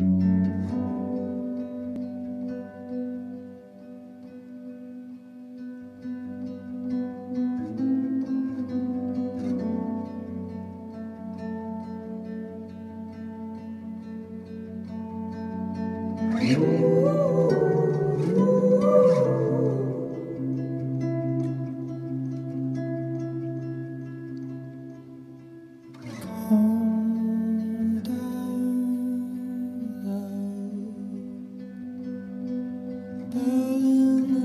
All that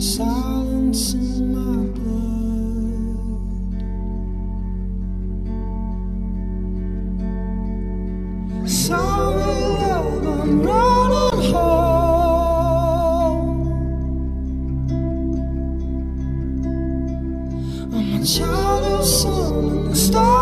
silence in my blood. Sorry, love, I'm running home. I'm a child of sun and the stars.